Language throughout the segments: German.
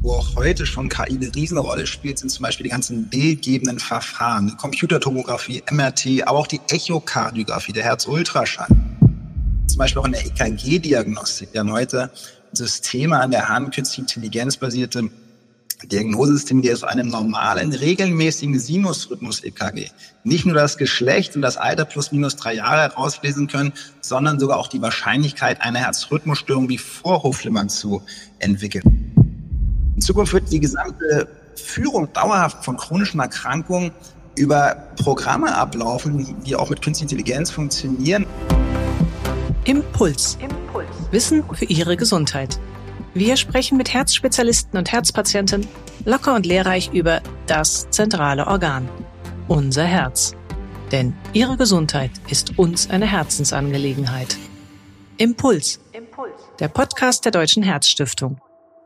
wo auch heute schon KI eine Riesenrolle spielt, sind zum Beispiel die ganzen bildgebenden Verfahren, Computertomographie, MRT, aber auch die Echokardiographie, der Herzultraschall. Zum Beispiel auch in der EKG-Diagnostik werden heute Systeme an der Hand, künstliche Intelligenz basierte Diagnosesystem, die aus einem normalen, regelmäßigen Sinusrhythmus-EKG nicht nur das Geschlecht und das Alter plus minus drei Jahre herauslesen können, sondern sogar auch die Wahrscheinlichkeit einer Herzrhythmusstörung wie Vorhofflimmern zu entwickeln. In Zukunft wird die gesamte Führung dauerhaft von chronischen Erkrankungen über Programme ablaufen, die auch mit künstlicher Intelligenz funktionieren. Impuls. Impuls. Wissen für Ihre Gesundheit. Wir sprechen mit Herzspezialisten und Herzpatienten locker und lehrreich über das zentrale Organ, unser Herz. Denn Ihre Gesundheit ist uns eine Herzensangelegenheit. Impuls. Impuls. Der Podcast der Deutschen Herzstiftung.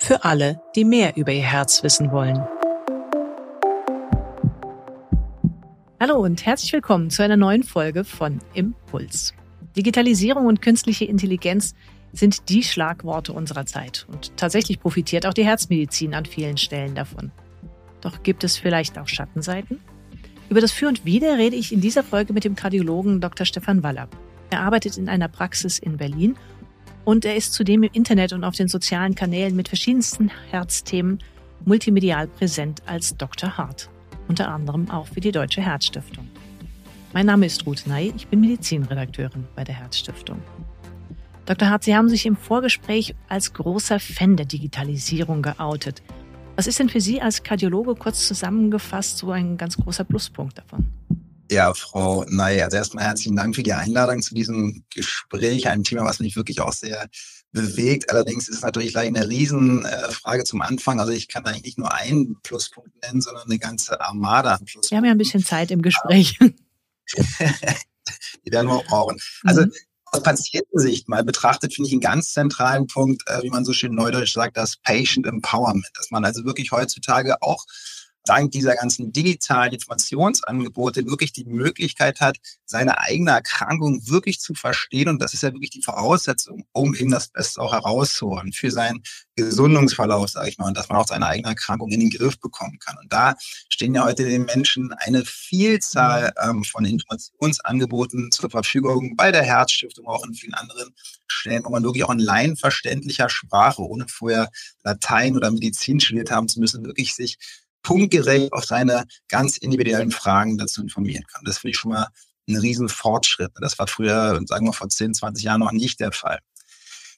Für alle, die mehr über ihr Herz wissen wollen. Hallo und herzlich willkommen zu einer neuen Folge von Impuls. Digitalisierung und künstliche Intelligenz sind die Schlagworte unserer Zeit. Und tatsächlich profitiert auch die Herzmedizin an vielen Stellen davon. Doch gibt es vielleicht auch Schattenseiten? Über das Für und Wider rede ich in dieser Folge mit dem Kardiologen Dr. Stefan Waller. Er arbeitet in einer Praxis in Berlin und er ist zudem im Internet und auf den sozialen Kanälen mit verschiedensten Herzthemen multimedial präsent als Dr. Hart, unter anderem auch für die Deutsche Herzstiftung. Mein Name ist Ruth Ney, ich bin Medizinredakteurin bei der Herzstiftung. Dr. Hart, Sie haben sich im Vorgespräch als großer Fan der Digitalisierung geoutet. Was ist denn für Sie als Kardiologe kurz zusammengefasst so ein ganz großer Pluspunkt davon? Ja, Frau Ney, also erstmal herzlichen Dank für die Einladung zu diesem Gespräch, ein Thema, was mich wirklich auch sehr bewegt. Allerdings ist es natürlich gleich eine Riesenfrage zum Anfang. Also ich kann eigentlich nicht nur einen Pluspunkt nennen, sondern eine ganze Armada an Wir haben ja ein bisschen Zeit im Gespräch. die werden wir auch brauchen. Also mhm aus Patientensicht mal betrachtet, finde ich einen ganz zentralen Punkt, äh, wie man so schön neudeutsch sagt, das Patient Empowerment, dass man also wirklich heutzutage auch dank dieser ganzen digitalen Informationsangebote wirklich die Möglichkeit hat, seine eigene Erkrankung wirklich zu verstehen. Und das ist ja wirklich die Voraussetzung, um eben das Beste auch herauszuholen für seinen Gesundungsverlauf, sage ich mal, und dass man auch seine eigene Erkrankung in den Griff bekommen kann. Und da stehen ja heute den Menschen eine Vielzahl ähm, von Informationsangeboten zur Verfügung bei der Herzstiftung, auch in vielen anderen Stellen, wo man wirklich auch in laienverständlicher Sprache, ohne vorher Latein oder Medizin studiert haben zu müssen, wirklich sich punktgerecht auf seine ganz individuellen Fragen dazu informieren kann. Das finde ich schon mal ein riesen Fortschritt. Das war früher, sagen wir vor 10, 20 Jahren noch nicht der Fall.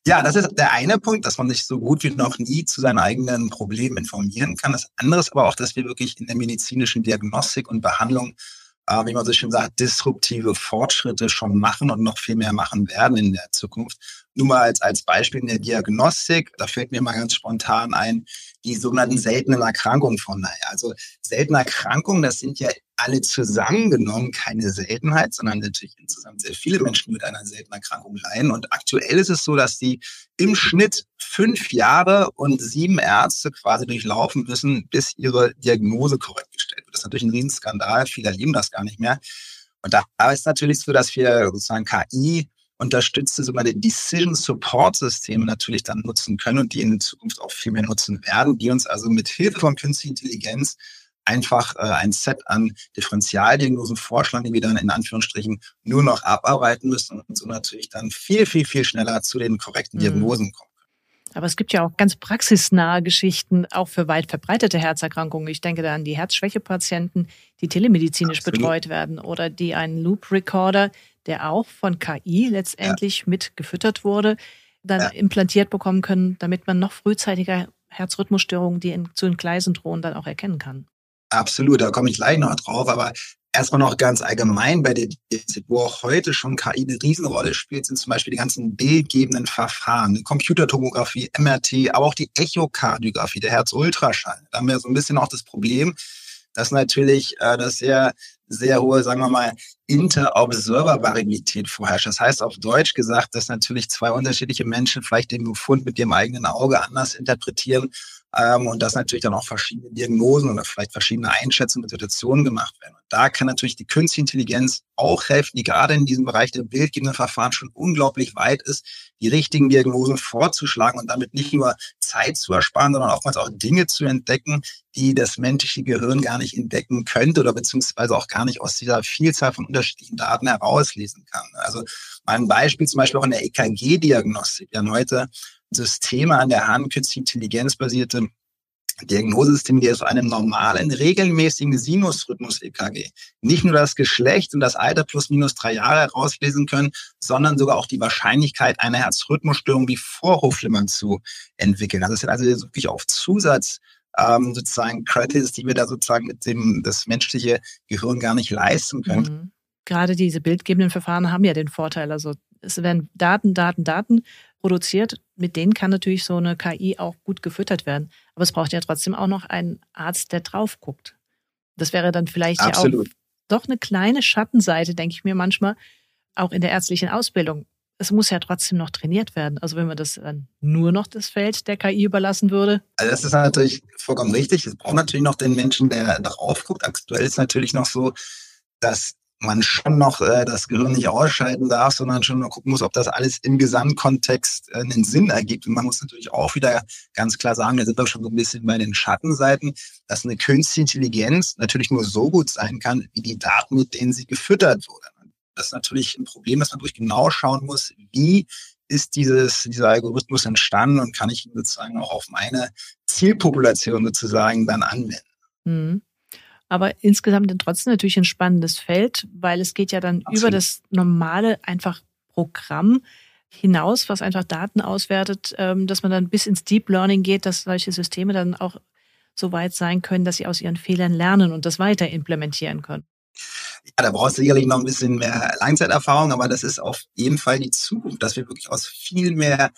Ja, das ist der eine Punkt, dass man sich so gut wie noch nie zu seinen eigenen Problemen informieren kann. Das andere ist aber auch, dass wir wirklich in der medizinischen Diagnostik und Behandlung, äh, wie man so schön sagt, disruptive Fortschritte schon machen und noch viel mehr machen werden in der Zukunft. Nur mal als, als Beispiel in der Diagnostik, da fällt mir mal ganz spontan ein, die sogenannten seltenen Erkrankungen von naja. Also seltene Erkrankungen, das sind ja alle zusammengenommen keine Seltenheit, sondern natürlich insgesamt sehr viele Menschen mit einer seltenen Erkrankung leiden. Und aktuell ist es so, dass die im Schnitt fünf Jahre und sieben Ärzte quasi durchlaufen müssen, bis ihre Diagnose korrekt wird. Das ist natürlich ein Riesenskandal. Viele erleben das gar nicht mehr. Und da ist natürlich so, dass wir sozusagen KI unterstützte sogenannte Decision Support Systeme natürlich dann nutzen können und die in Zukunft auch viel mehr nutzen werden, die uns also mit Hilfe von künstlicher Intelligenz einfach äh, ein Set an Differentialdiagnosen vorschlagen, die wir dann in Anführungsstrichen nur noch abarbeiten müssen und so natürlich dann viel, viel, viel schneller zu den korrekten mhm. Diagnosen kommen. Aber es gibt ja auch ganz praxisnahe Geschichten, auch für weit verbreitete Herzerkrankungen. Ich denke da an die Herzschwächepatienten, die telemedizinisch Absolut. betreut werden oder die einen Loop Recorder der auch von KI letztendlich ja. mit gefüttert wurde, dann ja. implantiert bekommen können, damit man noch frühzeitiger Herzrhythmusstörungen, die in, zu entgleisen drohen, dann auch erkennen kann. Absolut, da komme ich gleich noch drauf, aber erstmal noch ganz allgemein bei der Diagnostik, wo auch heute schon KI eine Riesenrolle spielt, sind zum Beispiel die ganzen bildgebenden Verfahren, Computertomographie, MRT, aber auch die Echokardiographie, der Herzultraschall. Da haben wir so ein bisschen auch das Problem, dass natürlich äh, das sehr, sehr hohe, sagen wir mal, Interobserver-Variabilität vorherrscht. Das heißt auf Deutsch gesagt, dass natürlich zwei unterschiedliche Menschen vielleicht den Befund mit ihrem eigenen Auge anders interpretieren ähm, und dass natürlich dann auch verschiedene Diagnosen oder vielleicht verschiedene Einschätzungen und Situationen gemacht werden. Und da kann natürlich die künstliche Intelligenz auch helfen, die gerade in diesem Bereich der bildgebenden Verfahren schon unglaublich weit ist, die richtigen Diagnosen vorzuschlagen und damit nicht nur Zeit zu ersparen, sondern oftmals auch Dinge zu entdecken, die das menschliche Gehirn gar nicht entdecken könnte oder beziehungsweise auch gar nicht aus dieser Vielzahl von unterschiedlichen Daten herauslesen kann. Also ein Beispiel zum Beispiel auch in der EKG-Diagnostik. Haben heute Systeme an der Hand, künstliche Intelligenz basierte Diagnosesystem, die aus einem normalen, regelmäßigen Sinusrhythmus-EKG nicht nur das Geschlecht und das Alter plus minus drei Jahre herauslesen können, sondern sogar auch die Wahrscheinlichkeit einer Herzrhythmusstörung wie Vorhofflimmern zu entwickeln. Also es sind also wirklich auf Zusatz ähm, sozusagen Credits, die wir da sozusagen mit dem das menschliche Gehirn gar nicht leisten können. Mhm. Gerade diese bildgebenden Verfahren haben ja den Vorteil, also es werden Daten, Daten, Daten produziert. Mit denen kann natürlich so eine KI auch gut gefüttert werden. Aber es braucht ja trotzdem auch noch einen Arzt, der drauf guckt. Das wäre dann vielleicht Absolut. ja auch doch eine kleine Schattenseite, denke ich mir manchmal, auch in der ärztlichen Ausbildung. Es muss ja trotzdem noch trainiert werden. Also wenn man das dann nur noch das Feld der KI überlassen würde. Also das ist natürlich vollkommen richtig. Es braucht natürlich noch den Menschen, der drauf guckt. Aktuell ist natürlich noch so, dass man schon noch äh, das Gehirn nicht ausschalten darf, sondern schon noch gucken muss, ob das alles im Gesamtkontext äh, einen Sinn ergibt. Und man muss natürlich auch wieder ganz klar sagen, da sind wir schon so ein bisschen bei den Schattenseiten, dass eine künstliche Intelligenz natürlich nur so gut sein kann, wie die Daten, mit denen sie gefüttert wurde. Das ist natürlich ein Problem, dass man wirklich genau schauen muss, wie ist dieses, dieser Algorithmus entstanden und kann ich ihn sozusagen auch auf meine Zielpopulation sozusagen dann anwenden. Mhm aber insgesamt dann trotzdem natürlich ein spannendes Feld, weil es geht ja dann Absolut. über das normale einfach Programm hinaus, was einfach Daten auswertet, ähm, dass man dann bis ins Deep Learning geht, dass solche Systeme dann auch so weit sein können, dass sie aus ihren Fehlern lernen und das weiter implementieren können. Ja, da brauchst du sicherlich noch ein bisschen mehr Langzeiterfahrung, aber das ist auf jeden Fall die Zukunft, dass wir wirklich aus viel mehr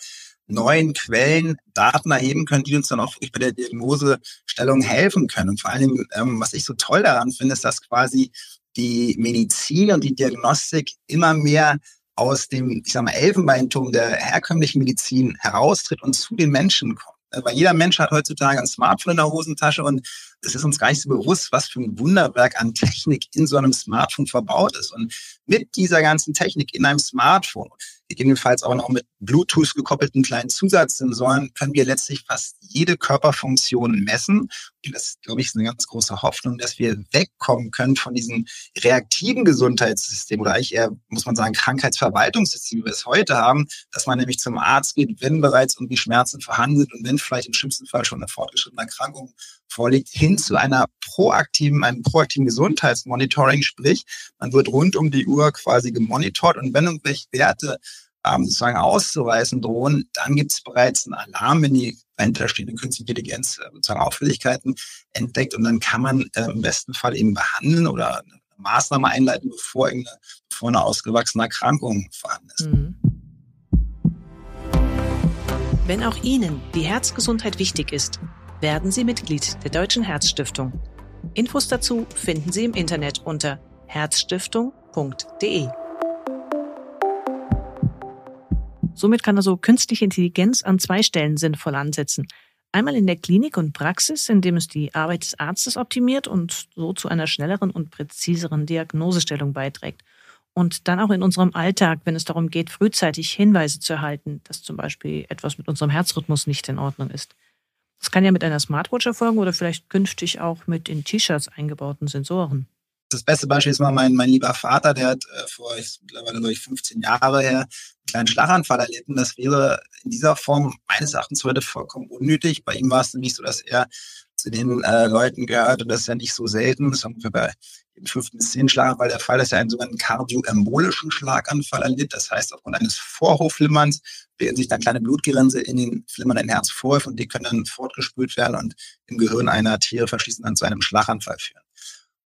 neuen Quellen Daten erheben können, die uns dann auch wirklich bei der Diagnosestellung helfen können. Und vor allem, ähm, was ich so toll daran finde, ist, dass quasi die Medizin und die Diagnostik immer mehr aus dem, ich sag mal, Elfenbeinturm der herkömmlichen Medizin heraustritt und zu den Menschen kommt. Weil jeder Mensch hat heutzutage ein Smartphone in der Hosentasche und es ist uns gar nicht so bewusst, was für ein Wunderwerk an Technik in so einem Smartphone verbaut ist. Und mit dieser ganzen Technik in einem Smartphone gegebenenfalls auch noch mit Bluetooth gekoppelten kleinen Zusatzsensoren können wir letztlich fast jede Körperfunktion messen. Und das, glaube ich, ist eine ganz große Hoffnung, dass wir wegkommen können von diesem reaktiven Gesundheitssystem oder eigentlich eher, muss man sagen, Krankheitsverwaltungssystem, wie wir es heute haben, dass man nämlich zum Arzt geht, wenn bereits irgendwie Schmerzen vorhanden sind und wenn vielleicht im schlimmsten Fall schon eine fortgeschrittene Erkrankung vorliegt, hin zu einer proaktiven, einem proaktiven Gesundheitsmonitoring, sprich, man wird rund um die Uhr quasi gemonitort und wenn irgendwelche Werte ähm, sozusagen auszuweisen drohen, dann gibt es bereits einen Alarm, wenn die dahinterstehende künstliche Intelligenz äh, sozusagen Auffälligkeiten entdeckt und dann kann man äh, im besten Fall eben behandeln oder eine Maßnahme einleiten, bevor, irgendeine, bevor eine ausgewachsene Erkrankung vorhanden ist. Mhm. Wenn auch Ihnen die Herzgesundheit wichtig ist, werden Sie Mitglied der Deutschen Herzstiftung. Infos dazu finden Sie im Internet unter herzstiftung.de. Somit kann also künstliche Intelligenz an zwei Stellen sinnvoll ansetzen. Einmal in der Klinik und Praxis, indem es die Arbeit des Arztes optimiert und so zu einer schnelleren und präziseren Diagnosestellung beiträgt. Und dann auch in unserem Alltag, wenn es darum geht, frühzeitig Hinweise zu erhalten, dass zum Beispiel etwas mit unserem Herzrhythmus nicht in Ordnung ist. Das kann ja mit einer Smartwatch erfolgen oder vielleicht künftig auch mit in T-Shirts eingebauten Sensoren. Das beste Beispiel ist mal mein, mein lieber Vater, der hat äh, vor ich, mittlerweile glaube ich 15 Jahre her einen kleinen Schlaganfall erlitten. Das wäre in dieser Form meines Erachtens heute vollkommen unnötig. Bei ihm war es nämlich so, dass er zu den äh, Leuten gehört und das ist ja nicht so selten. Das haben wir bei dem fünften bis zehnten Schlaganfall der Fall, dass er einen sogenannten kardioembolischen Schlaganfall erlitt. Das heißt, aufgrund eines Vorhofflimmerns bilden sich dann kleine Blutgerinse in den flimmernden Herzvorhof und die können dann fortgespült werden und im Gehirn einer Tiere verschließen dann zu einem Schlaganfall führen.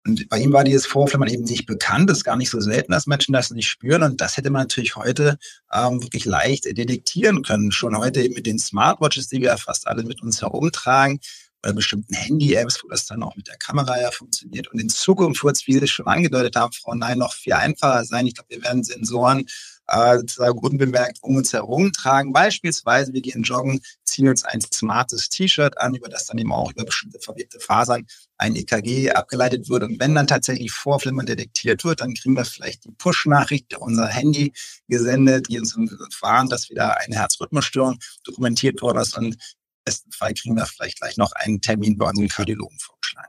Und bei ihm war dieses Vorflimmern eben nicht bekannt. Das ist gar nicht so selten, dass Menschen das nicht spüren. Und das hätte man natürlich heute ähm, wirklich leicht detektieren können. Schon heute eben mit den Smartwatches, die wir fast alle mit uns herumtragen, bei bestimmten Handy-Apps, wo das dann auch mit der Kamera ja funktioniert. Und in Zukunft wird es, wie Sie schon angedeutet haben, Frau Nein, noch viel einfacher sein. Ich glaube, wir werden Sensoren äh, unbemerkt um uns herum tragen. Beispielsweise, wir gehen joggen, ziehen uns ein smartes T-Shirt an, über das dann eben auch über bestimmte verwirrte Fasern ein EKG abgeleitet wird. Und wenn dann tatsächlich Vorflimmern detektiert wird, dann kriegen wir vielleicht die Push-Nachricht unser Handy gesendet, die uns warnt, dass wieder eine Herzrhythmusstörung dokumentiert worden ist. Und im besten Fall kriegen wir vielleicht gleich noch einen Termin bei unserem Kardiologen vorgeschlagen.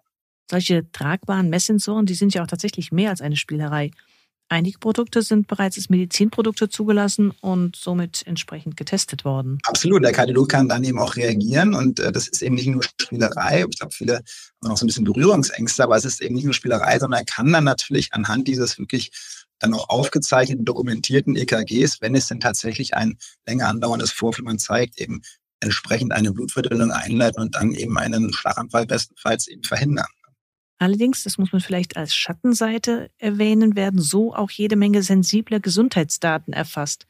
Solche tragbaren Messsensoren, die sind ja auch tatsächlich mehr als eine Spielerei. Einige Produkte sind bereits als Medizinprodukte zugelassen und somit entsprechend getestet worden. Absolut, der Kardiolog kann dann eben auch reagieren und äh, das ist eben nicht nur Spielerei. Ich glaube, viele haben noch so ein bisschen Berührungsängste, aber es ist eben nicht nur Spielerei, sondern er kann dann natürlich anhand dieses wirklich dann auch aufgezeichneten, dokumentierten EKGs, wenn es denn tatsächlich ein länger andauerndes Vorflimmern zeigt, eben entsprechend eine Blutverdünnung einleiten und dann eben einen Schlaganfall bestenfalls eben verhindern. Allerdings, das muss man vielleicht als Schattenseite erwähnen, werden so auch jede Menge sensibler Gesundheitsdaten erfasst.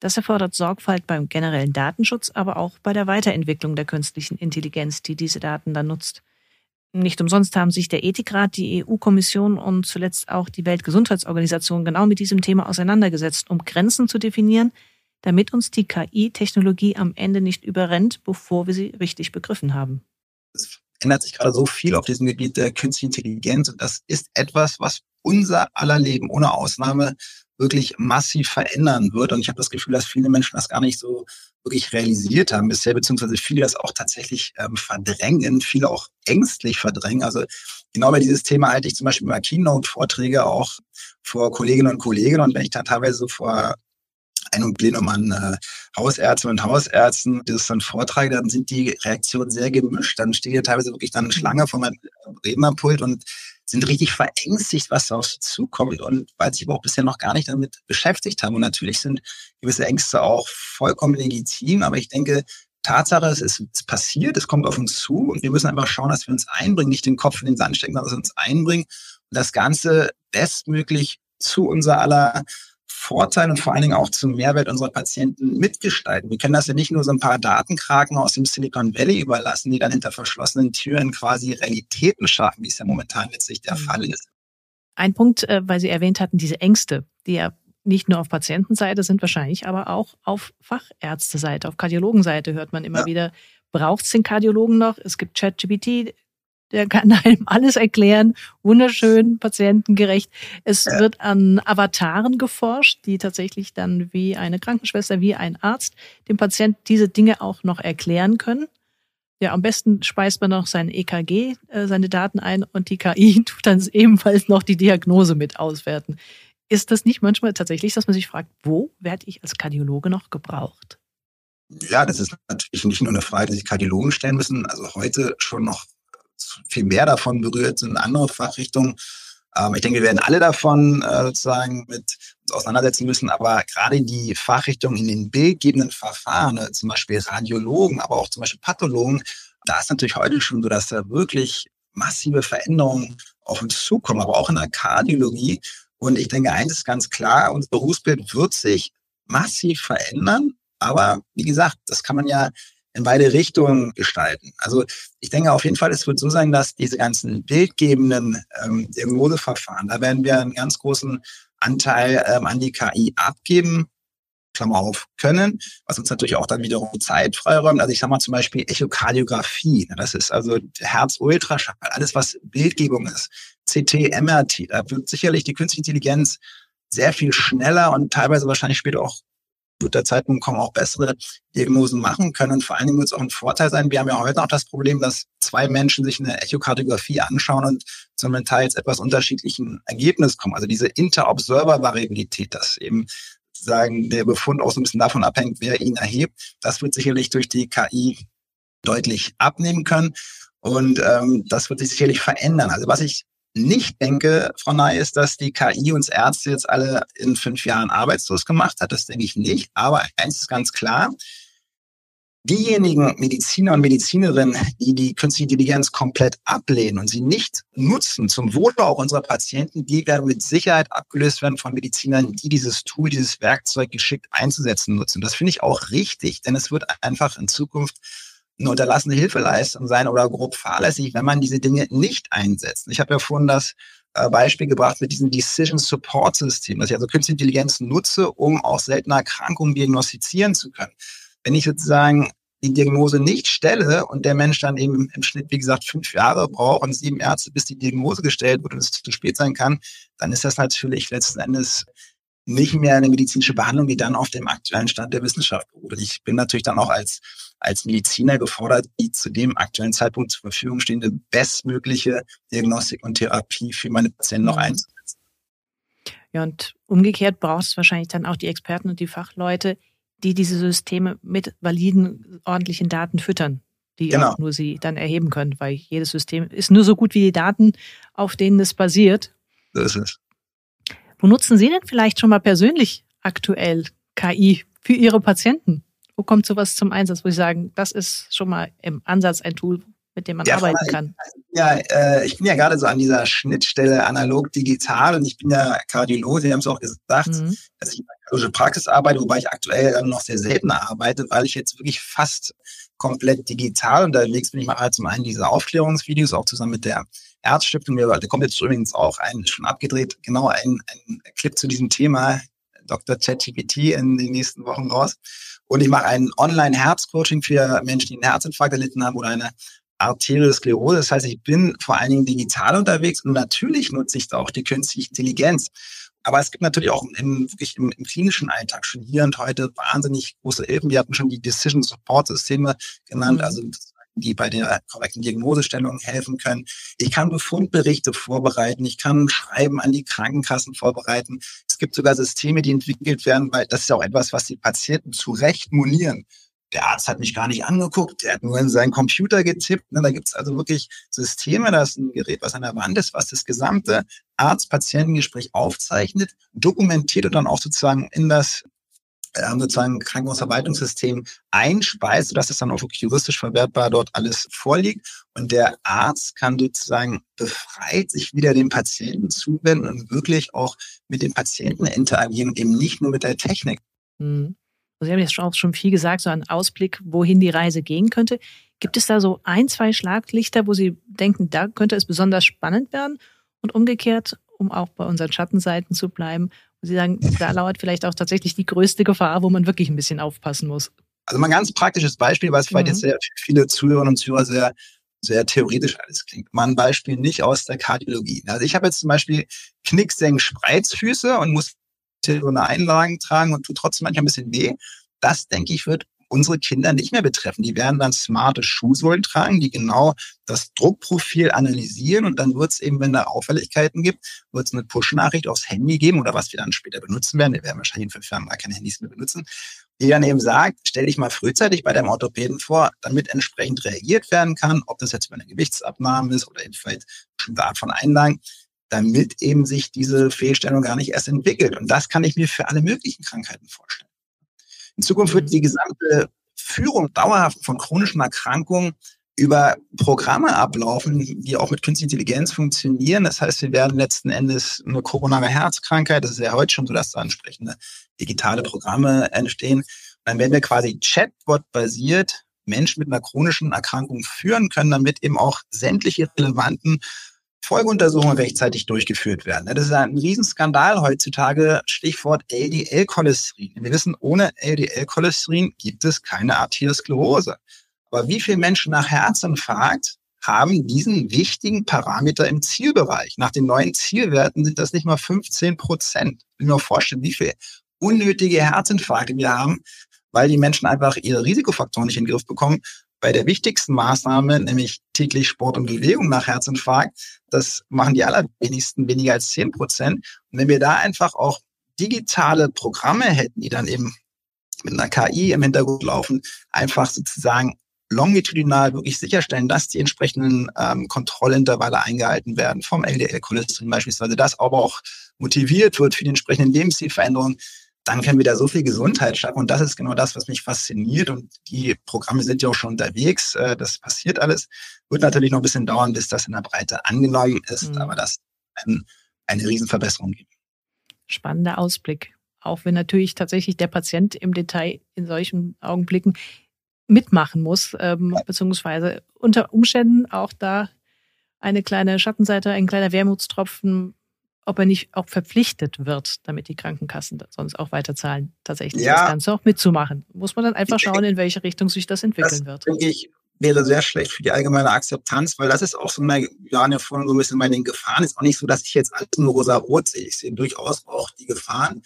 Das erfordert Sorgfalt beim generellen Datenschutz, aber auch bei der Weiterentwicklung der künstlichen Intelligenz, die diese Daten dann nutzt. Nicht umsonst haben sich der Ethikrat, die EU-Kommission und zuletzt auch die Weltgesundheitsorganisation genau mit diesem Thema auseinandergesetzt, um Grenzen zu definieren, damit uns die KI-Technologie am Ende nicht überrennt, bevor wir sie richtig begriffen haben ändert sich gerade so viel auf diesem Gebiet der künstlichen Intelligenz. Und das ist etwas, was unser aller Leben ohne Ausnahme wirklich massiv verändern wird. Und ich habe das Gefühl, dass viele Menschen das gar nicht so wirklich realisiert haben bisher, beziehungsweise viele das auch tatsächlich ähm, verdrängen, viele auch ängstlich verdrängen. Also genau bei dieses Thema halte ich zum Beispiel mal Keynote-Vorträge auch vor Kolleginnen und Kollegen. Und wenn ich da teilweise so vor einem Plenum an äh, Hausärzte und Hausärzten das dann vortrage, dann sind die Reaktionen sehr gemischt. Dann steht hier teilweise wirklich dann eine Schlange vor meinem Rednerpult und sind richtig verängstigt, was auf zukommt und weil sie aber auch bisher noch gar nicht damit beschäftigt haben. Und natürlich sind gewisse Ängste auch vollkommen legitim, aber ich denke, Tatsache, es ist es passiert, es kommt auf uns zu und wir müssen einfach schauen, dass wir uns einbringen, nicht den Kopf in den Sand stecken, sondern dass wir uns einbringen und das Ganze bestmöglich zu unser aller Vorteil und vor allen Dingen auch zum Mehrwert unserer Patienten mitgestalten. Wir können das ja nicht nur so ein paar Datenkraken aus dem Silicon Valley überlassen, die dann hinter verschlossenen Türen quasi Realitäten schaffen, wie es ja momentan letztlich der mhm. Fall ist. Ein Punkt, äh, weil Sie erwähnt hatten, diese Ängste, die ja nicht nur auf Patientenseite sind wahrscheinlich, aber auch auf Fachärzteseite, auf Kardiologenseite hört man immer ja. wieder, braucht es den Kardiologen noch? Es gibt ChatGPT, der kann einem alles erklären, wunderschön, patientengerecht. Es ja. wird an Avataren geforscht, die tatsächlich dann wie eine Krankenschwester, wie ein Arzt dem Patient diese Dinge auch noch erklären können. Ja, am besten speist man noch sein EKG, äh, seine Daten ein und die KI tut dann ebenfalls noch die Diagnose mit auswerten. Ist das nicht manchmal tatsächlich, dass man sich fragt, wo werde ich als Kardiologe noch gebraucht? Ja, das ist natürlich nicht nur eine Frage, die sich Kardiologen stellen müssen. Also heute schon noch viel mehr davon berührt sind andere Fachrichtungen. Ähm, ich denke, wir werden alle davon äh, sozusagen mit uns auseinandersetzen müssen, aber gerade die Fachrichtungen in den bildgebenden Verfahren, äh, zum Beispiel Radiologen, aber auch zum Beispiel Pathologen, da ist natürlich heute schon so, dass da wirklich massive Veränderungen auf uns zukommen, aber auch in der Kardiologie. Und ich denke, eins ist ganz klar, unser Berufsbild wird sich massiv verändern. Aber wie gesagt, das kann man ja in beide Richtungen gestalten. Also ich denke auf jeden Fall, es wird so sein, dass diese ganzen bildgebenden ähm, Diagnoseverfahren, da werden wir einen ganz großen Anteil ähm, an die KI abgeben, Klammer auf, können, was uns natürlich auch dann wiederum Zeit freiräumt. Also ich sage mal zum Beispiel Echokardiographie, ne, das ist also Herz-Ultraschall, alles was Bildgebung ist, CT, MRT, da wird sicherlich die künstliche Intelligenz sehr viel schneller und teilweise wahrscheinlich später auch wird der Zeitpunkt kommen, auch bessere Diagnosen machen können. vor allen Dingen wird es auch ein Vorteil sein. Wir haben ja heute auch das Problem, dass zwei Menschen sich eine Echokardiographie anschauen und zum teils etwas unterschiedlichen Ergebnis kommen. Also diese Inter-Observer-Variabilität, dass eben sagen, der Befund auch so ein bisschen davon abhängt, wer ihn erhebt. Das wird sicherlich durch die KI deutlich abnehmen können. Und ähm, das wird sich sicherlich verändern. Also was ich nicht denke, Frau Ney, ist, dass die KI uns Ärzte jetzt alle in fünf Jahren arbeitslos gemacht hat. Das denke ich nicht. Aber eins ist ganz klar. Diejenigen Mediziner und Medizinerinnen, die die künstliche Intelligenz komplett ablehnen und sie nicht nutzen zum Wohle auch unserer Patienten, die werden mit Sicherheit abgelöst werden von Medizinern, die dieses Tool, dieses Werkzeug geschickt einzusetzen nutzen. Das finde ich auch richtig, denn es wird einfach in Zukunft eine unterlassene Hilfeleistung sein oder grob fahrlässig, wenn man diese Dinge nicht einsetzt. Ich habe ja vorhin das äh, Beispiel gebracht mit diesem Decision Support System, dass ich also künstliche Intelligenz nutze, um auch seltene Erkrankungen diagnostizieren zu können. Wenn ich sozusagen die Diagnose nicht stelle und der Mensch dann eben im Schnitt, wie gesagt, fünf Jahre braucht und sieben Ärzte, bis die Diagnose gestellt wird und es zu spät sein kann, dann ist das natürlich letzten Endes nicht mehr eine medizinische Behandlung, die dann auf dem aktuellen Stand der Wissenschaft beruht. Ich bin natürlich dann auch als, als Mediziner gefordert, die zu dem aktuellen Zeitpunkt zur Verfügung stehende bestmögliche Diagnostik und Therapie für meine Patienten noch mhm. einzusetzen. Ja, und umgekehrt brauchst du wahrscheinlich dann auch die Experten und die Fachleute, die diese Systeme mit validen, ordentlichen Daten füttern, die genau. auch nur sie dann erheben können, weil jedes System ist nur so gut wie die Daten, auf denen es basiert. So ist es. Wo nutzen Sie denn vielleicht schon mal persönlich aktuell KI für Ihre Patienten? Wo kommt sowas zum Einsatz, wo Sie sagen, das ist schon mal im Ansatz ein Tool, mit dem man ja, arbeiten kann? Ja, äh, ich bin ja gerade so an dieser Schnittstelle analog-digital und ich bin ja Kardiologe, Sie haben es auch gesagt, mhm. dass ich in der kardiologischen Praxis arbeite, wobei ich aktuell noch sehr selten arbeite, weil ich jetzt wirklich fast komplett digital unterwegs bin. Ich mache halt zum einen diese Aufklärungsvideos, auch zusammen mit der Erzstiftung. Da kommt jetzt übrigens auch ein, schon abgedreht, genau ein, ein Clip zu diesem Thema, Dr. ChatGPT in den nächsten Wochen raus. Und ich mache ein Online-Herzcoaching für Menschen, die einen Herzinfarkt erlitten haben oder eine Arteriosklerose. Das heißt, ich bin vor allen Dingen digital unterwegs und natürlich nutze ich da auch die künstliche Intelligenz. Aber es gibt natürlich auch im, wirklich im, im, klinischen Alltag schon hier und heute wahnsinnig große Hilfen. Wir hatten schon die Decision Support Systeme genannt, mhm. also die bei der korrekten Diagnosestellung helfen können. Ich kann Befundberichte vorbereiten. Ich kann Schreiben an die Krankenkassen vorbereiten. Es gibt sogar Systeme, die entwickelt werden, weil das ist auch etwas, was die Patienten zu Recht monieren der Arzt hat mich gar nicht angeguckt, der hat nur in seinen Computer getippt. Ne? Da gibt es also wirklich Systeme, das ist ein Gerät, was an der Wand ist, was das gesamte Arzt-Patientengespräch aufzeichnet, dokumentiert und dann auch sozusagen in das äh, sozusagen Krankenhausverwaltungssystem einspeist, sodass es dann auch wirklich juristisch verwertbar dort alles vorliegt. Und der Arzt kann sozusagen befreit sich wieder dem Patienten zuwenden und wirklich auch mit dem Patienten interagieren und eben nicht nur mit der Technik. Mhm. Sie haben jetzt auch schon viel gesagt, so ein Ausblick, wohin die Reise gehen könnte. Gibt es da so ein, zwei Schlaglichter, wo Sie denken, da könnte es besonders spannend werden? Und umgekehrt, um auch bei unseren Schattenseiten zu bleiben, Sie sagen, da lauert vielleicht auch tatsächlich die größte Gefahr, wo man wirklich ein bisschen aufpassen muss. Also mal ein ganz praktisches Beispiel, weil es vielleicht jetzt mhm. sehr viele Zuhörerinnen und Zuhörer sehr sehr theoretisch alles klingt. Mal ein Beispiel nicht aus der Kardiologie. Also ich habe jetzt zum Beispiel Knicksenk-Spreizfüße und muss so eine Einlagen tragen und tut trotzdem manchmal ein bisschen weh. Das, denke ich, wird unsere Kinder nicht mehr betreffen. Die werden dann smarte Schuhsohlen tragen, die genau das Druckprofil analysieren und dann wird es eben, wenn da Auffälligkeiten gibt, wird es eine Push-Nachricht aufs Handy geben oder was wir dann später benutzen werden. Wir werden wahrscheinlich in fünf Jahren gar keine Handys mehr benutzen. Die dann eben sagt, stell dich mal frühzeitig bei deinem Orthopäden vor, damit entsprechend reagiert werden kann, ob das jetzt bei einer Gewichtsabnahme ist oder eben vielleicht bestimmte Art von Einlagen damit eben sich diese Fehlstellung gar nicht erst entwickelt. Und das kann ich mir für alle möglichen Krankheiten vorstellen. In Zukunft wird mhm. die gesamte Führung dauerhaft von chronischen Erkrankungen über Programme ablaufen, die auch mit künstlicher Intelligenz funktionieren. Das heißt, wir werden letzten Endes eine koronare Herzkrankheit, das ist ja heute schon so, dass da entsprechende digitale Programme entstehen. Und dann werden wir quasi Chatbot-basiert Menschen mit einer chronischen Erkrankung führen können, damit eben auch sämtliche relevanten Folgeuntersuchungen rechtzeitig durchgeführt werden. Das ist ein Riesenskandal heutzutage. Stichwort LDL-Cholesterin. Wir wissen, ohne LDL-Cholesterin gibt es keine Arteriosklerose. Aber wie viele Menschen nach Herzinfarkt haben diesen wichtigen Parameter im Zielbereich? Nach den neuen Zielwerten sind das nicht mal 15 Prozent. Ich will mir vorstellen, wie viele unnötige Herzinfarkte wir haben, weil die Menschen einfach ihre Risikofaktoren nicht in den Griff bekommen bei der wichtigsten Maßnahme, nämlich täglich Sport und Bewegung nach Herzinfarkt, das machen die allerwenigsten weniger als 10 Prozent. Und wenn wir da einfach auch digitale Programme hätten, die dann eben mit einer KI im Hintergrund laufen, einfach sozusagen longitudinal wirklich sicherstellen, dass die entsprechenden ähm, Kontrollintervalle eingehalten werden, vom LDL-Cholesterin beispielsweise, dass aber auch motiviert wird für die entsprechenden Lebensstilveränderungen, dann können wir da so viel Gesundheit schaffen. Und das ist genau das, was mich fasziniert. Und die Programme sind ja auch schon unterwegs. Äh, das passiert alles. Wird natürlich noch ein bisschen dauern, bis das in der Breite angenommen ist, mhm. aber das ein, eine Riesenverbesserung gibt. Spannender Ausblick. Auch wenn natürlich tatsächlich der Patient im Detail in solchen Augenblicken mitmachen muss, ähm, beziehungsweise unter Umständen auch da eine kleine Schattenseite, ein kleiner Wermutstropfen, ob er nicht auch verpflichtet wird, damit die Krankenkassen sonst auch weiterzahlen, tatsächlich ja. das Ganze auch mitzumachen. Muss man dann einfach schauen, in welche Richtung sich das entwickeln das, wird. Denke ich, wäre sehr schlecht für die allgemeine Akzeptanz, weil das ist auch so eine, ja, eine Form so ein bisschen bei den Gefahren. Ist auch nicht so, dass ich jetzt alles nur rosa-rot sehe. Ich sehe durchaus auch die Gefahren.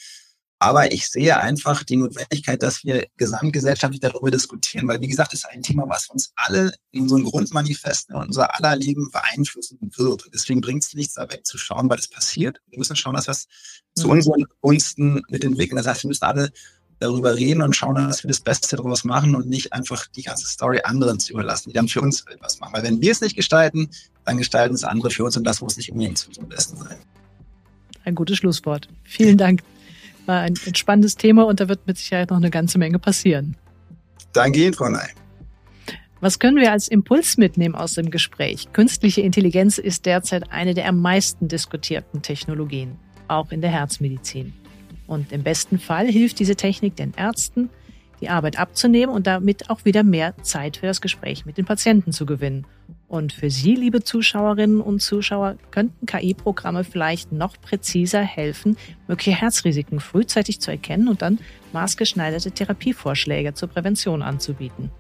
Aber ich sehe einfach die Notwendigkeit, dass wir gesamtgesellschaftlich darüber diskutieren, weil wie gesagt, das ist ein Thema, was uns alle in unseren Grundmanifesten und unser aller Leben beeinflussen wird. Deswegen bringt es nichts, da wegzuschauen, weil es passiert. Wir müssen schauen, dass wir es mhm. zu unseren Gunsten mitentwickeln. Das heißt, wir müssen alle darüber reden und schauen, dass wir das Beste daraus machen und nicht einfach die ganze Story anderen zu überlassen, die dann für uns etwas machen. Weil wenn wir es nicht gestalten, dann gestalten es andere für uns und das muss nicht unbedingt zu unserem Besten sein. Ein gutes Schlusswort. Vielen Dank war ein spannendes Thema und da wird mit Sicherheit noch eine ganze Menge passieren. Danke Ihnen, Frau Ney. Was können wir als Impuls mitnehmen aus dem Gespräch? Künstliche Intelligenz ist derzeit eine der am meisten diskutierten Technologien, auch in der Herzmedizin. Und im besten Fall hilft diese Technik den Ärzten, die Arbeit abzunehmen und damit auch wieder mehr Zeit für das Gespräch mit den Patienten zu gewinnen. Und für Sie, liebe Zuschauerinnen und Zuschauer, könnten KI-Programme vielleicht noch präziser helfen, mögliche Herzrisiken frühzeitig zu erkennen und dann maßgeschneiderte Therapievorschläge zur Prävention anzubieten.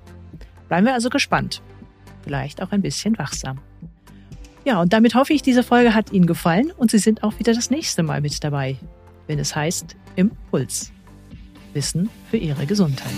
Bleiben wir also gespannt. Vielleicht auch ein bisschen wachsam. Ja, und damit hoffe ich, diese Folge hat Ihnen gefallen und Sie sind auch wieder das nächste Mal mit dabei, wenn es heißt Impuls. Wissen für Ihre Gesundheit.